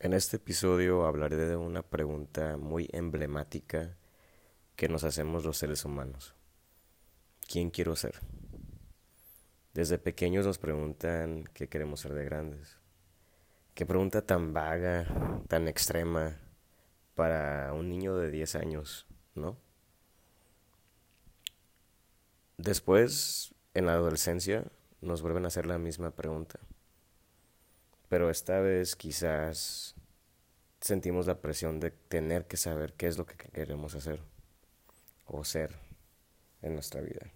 En este episodio hablaré de una pregunta muy emblemática que nos hacemos los seres humanos. ¿Quién quiero ser? Desde pequeños nos preguntan qué queremos ser de grandes. Qué pregunta tan vaga, tan extrema para un niño de 10 años, ¿no? Después, en la adolescencia, nos vuelven a hacer la misma pregunta. Pero esta vez quizás sentimos la presión de tener que saber qué es lo que queremos hacer o ser en nuestra vida.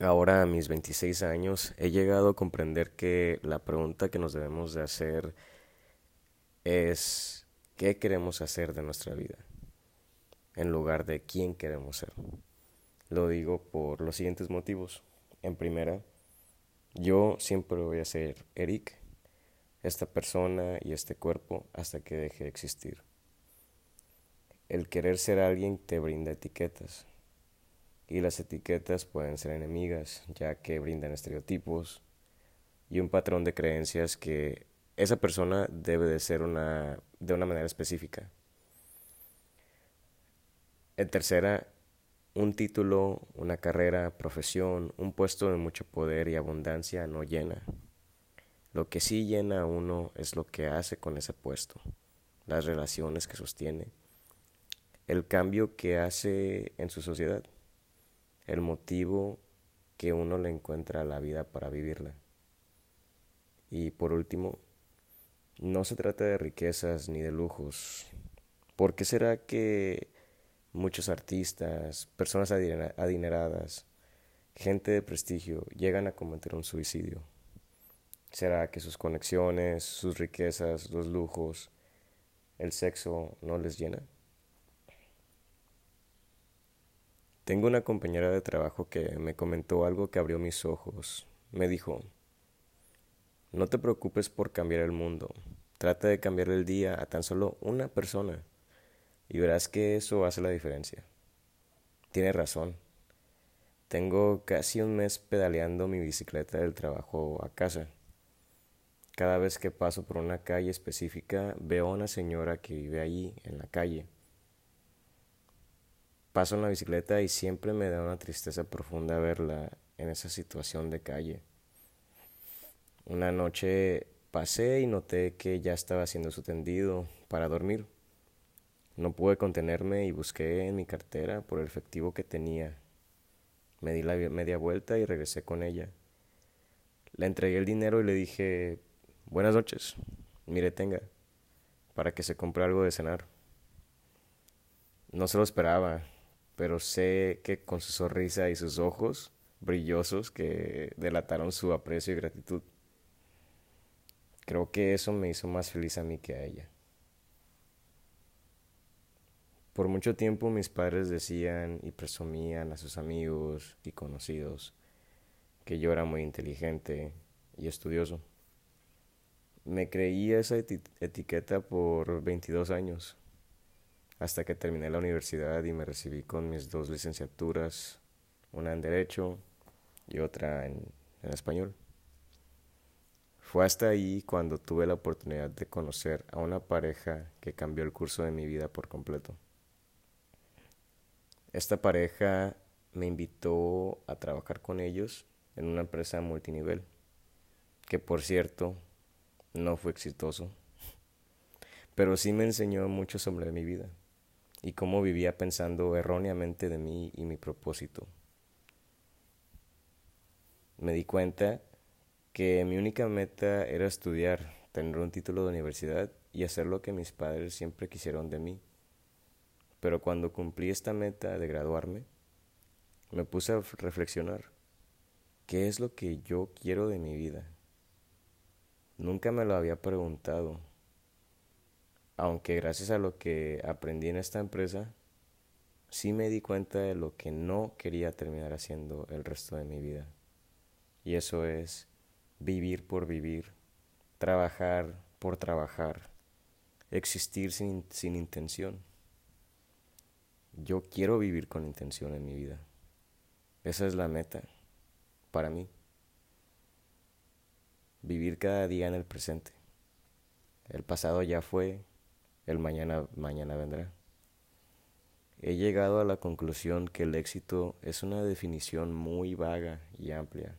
Ahora a mis 26 años he llegado a comprender que la pregunta que nos debemos de hacer es qué queremos hacer de nuestra vida en lugar de quién queremos ser. Lo digo por los siguientes motivos. En primera, yo siempre voy a ser Eric, esta persona y este cuerpo hasta que deje de existir. El querer ser alguien te brinda etiquetas y las etiquetas pueden ser enemigas ya que brindan estereotipos y un patrón de creencias que esa persona debe de ser una, de una manera específica. En tercera, un título, una carrera, profesión, un puesto de mucho poder y abundancia no llena. Lo que sí llena a uno es lo que hace con ese puesto, las relaciones que sostiene, el cambio que hace en su sociedad, el motivo que uno le encuentra a la vida para vivirla. Y por último, no se trata de riquezas ni de lujos. ¿Por qué será que muchos artistas, personas adineradas, gente de prestigio llegan a cometer un suicidio. ¿Será que sus conexiones, sus riquezas, los lujos, el sexo no les llena? Tengo una compañera de trabajo que me comentó algo que abrió mis ojos. Me dijo, no te preocupes por cambiar el mundo, trata de cambiar el día a tan solo una persona y verás que eso hace la diferencia. Tiene razón. Tengo casi un mes pedaleando mi bicicleta del trabajo a casa. Cada vez que paso por una calle específica veo a una señora que vive ahí en la calle. Paso en la bicicleta y siempre me da una tristeza profunda verla en esa situación de calle. Una noche pasé y noté que ya estaba haciendo su tendido para dormir. No pude contenerme y busqué en mi cartera por el efectivo que tenía. Me di la media vuelta y regresé con ella. Le entregué el dinero y le dije, buenas noches, mire tenga, para que se compre algo de cenar. No se lo esperaba, pero sé que con su sonrisa y sus ojos brillosos que delataron su aprecio y gratitud. Creo que eso me hizo más feliz a mí que a ella. Por mucho tiempo mis padres decían y presumían a sus amigos y conocidos que yo era muy inteligente y estudioso. Me creí esa etiqueta por 22 años, hasta que terminé la universidad y me recibí con mis dos licenciaturas, una en Derecho y otra en, en Español. Fue hasta ahí cuando tuve la oportunidad de conocer a una pareja que cambió el curso de mi vida por completo. Esta pareja me invitó a trabajar con ellos en una empresa multinivel, que por cierto no fue exitoso, pero sí me enseñó mucho sobre mi vida y cómo vivía pensando erróneamente de mí y mi propósito. Me di cuenta que mi única meta era estudiar, tener un título de universidad y hacer lo que mis padres siempre quisieron de mí pero cuando cumplí esta meta de graduarme, me puse a reflexionar, ¿qué es lo que yo quiero de mi vida? Nunca me lo había preguntado, aunque gracias a lo que aprendí en esta empresa, sí me di cuenta de lo que no quería terminar haciendo el resto de mi vida. Y eso es vivir por vivir, trabajar por trabajar, existir sin, sin intención. Yo quiero vivir con intención en mi vida. Esa es la meta para mí. Vivir cada día en el presente. El pasado ya fue, el mañana mañana vendrá. He llegado a la conclusión que el éxito es una definición muy vaga y amplia,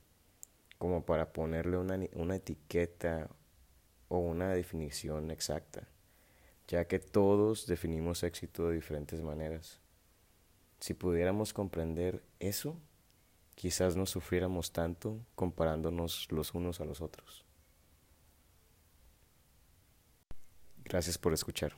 como para ponerle una, una etiqueta o una definición exacta, ya que todos definimos éxito de diferentes maneras. Si pudiéramos comprender eso, quizás no sufriéramos tanto comparándonos los unos a los otros. Gracias por escuchar.